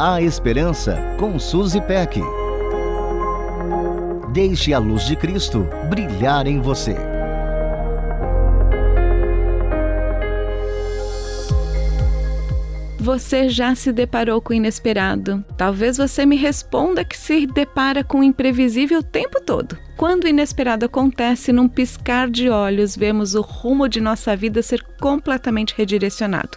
A Esperança com Suzy Peck. Deixe a luz de Cristo brilhar em você. Você já se deparou com o inesperado? Talvez você me responda que se depara com o imprevisível o tempo todo. Quando o inesperado acontece, num piscar de olhos, vemos o rumo de nossa vida ser completamente redirecionado.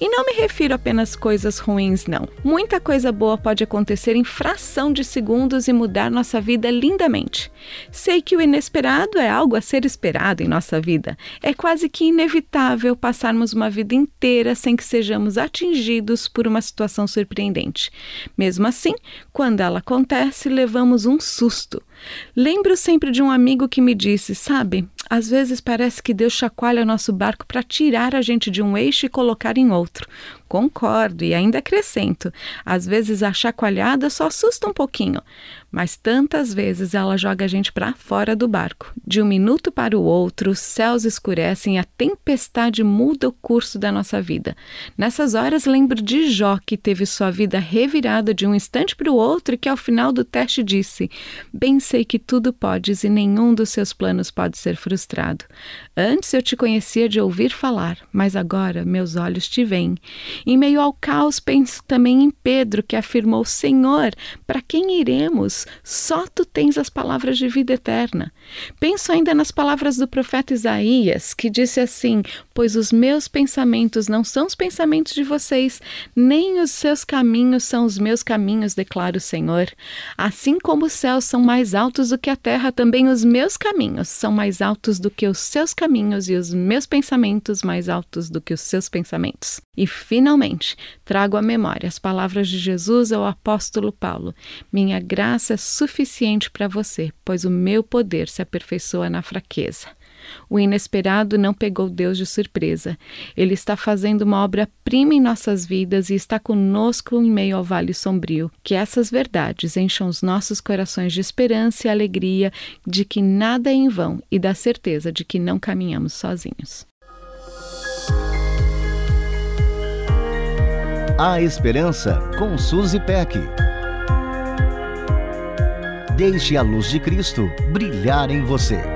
E não me refiro apenas coisas ruins, não. Muita coisa boa pode acontecer em fração de segundos e mudar nossa vida lindamente. Sei que o inesperado é algo a ser esperado em nossa vida. É quase que inevitável passarmos uma vida inteira sem que sejamos atingidos por uma situação surpreendente. Mesmo assim, quando ela acontece, levamos um susto. Lembro sempre de um amigo que me disse: Sabe, às vezes parece que Deus chacoalha nosso barco para tirar a gente de um eixo e colocar em outro. Concordo e ainda acrescento: às vezes a chacoalhada só assusta um pouquinho, mas tantas vezes ela joga a gente para fora do barco. De um minuto para o outro, os céus escurecem a tempestade muda o curso da nossa vida. Nessas horas, lembro de Jó, que teve sua vida revirada de um instante para o outro e que ao final do teste disse: Bem sei que tudo podes e nenhum dos seus planos pode ser frustrado. Antes eu te conhecia de ouvir falar, mas agora meus olhos te veem. Em meio ao caos, penso também em Pedro, que afirmou: Senhor, para quem iremos? Só tu tens as palavras de vida eterna. Penso ainda nas palavras do profeta Isaías, que disse assim: Pois os meus pensamentos não são os pensamentos de vocês, nem os seus caminhos são os meus caminhos, declara o Senhor. Assim como os céus são mais altos do que a terra, também os meus caminhos são mais altos do que os seus caminhos e os meus pensamentos mais altos do que os seus pensamentos. E finalmente, trago à memória as palavras de Jesus ao apóstolo Paulo: Minha graça é suficiente para você, pois o meu poder se aperfeiçoa na fraqueza. O inesperado não pegou Deus de surpresa. Ele está fazendo uma obra-prima em nossas vidas e está conosco em meio ao vale sombrio. Que essas verdades encham os nossos corações de esperança e alegria de que nada é em vão e da certeza de que não caminhamos sozinhos. A Esperança com Suzy Peck. Deixe a luz de Cristo brilhar em você.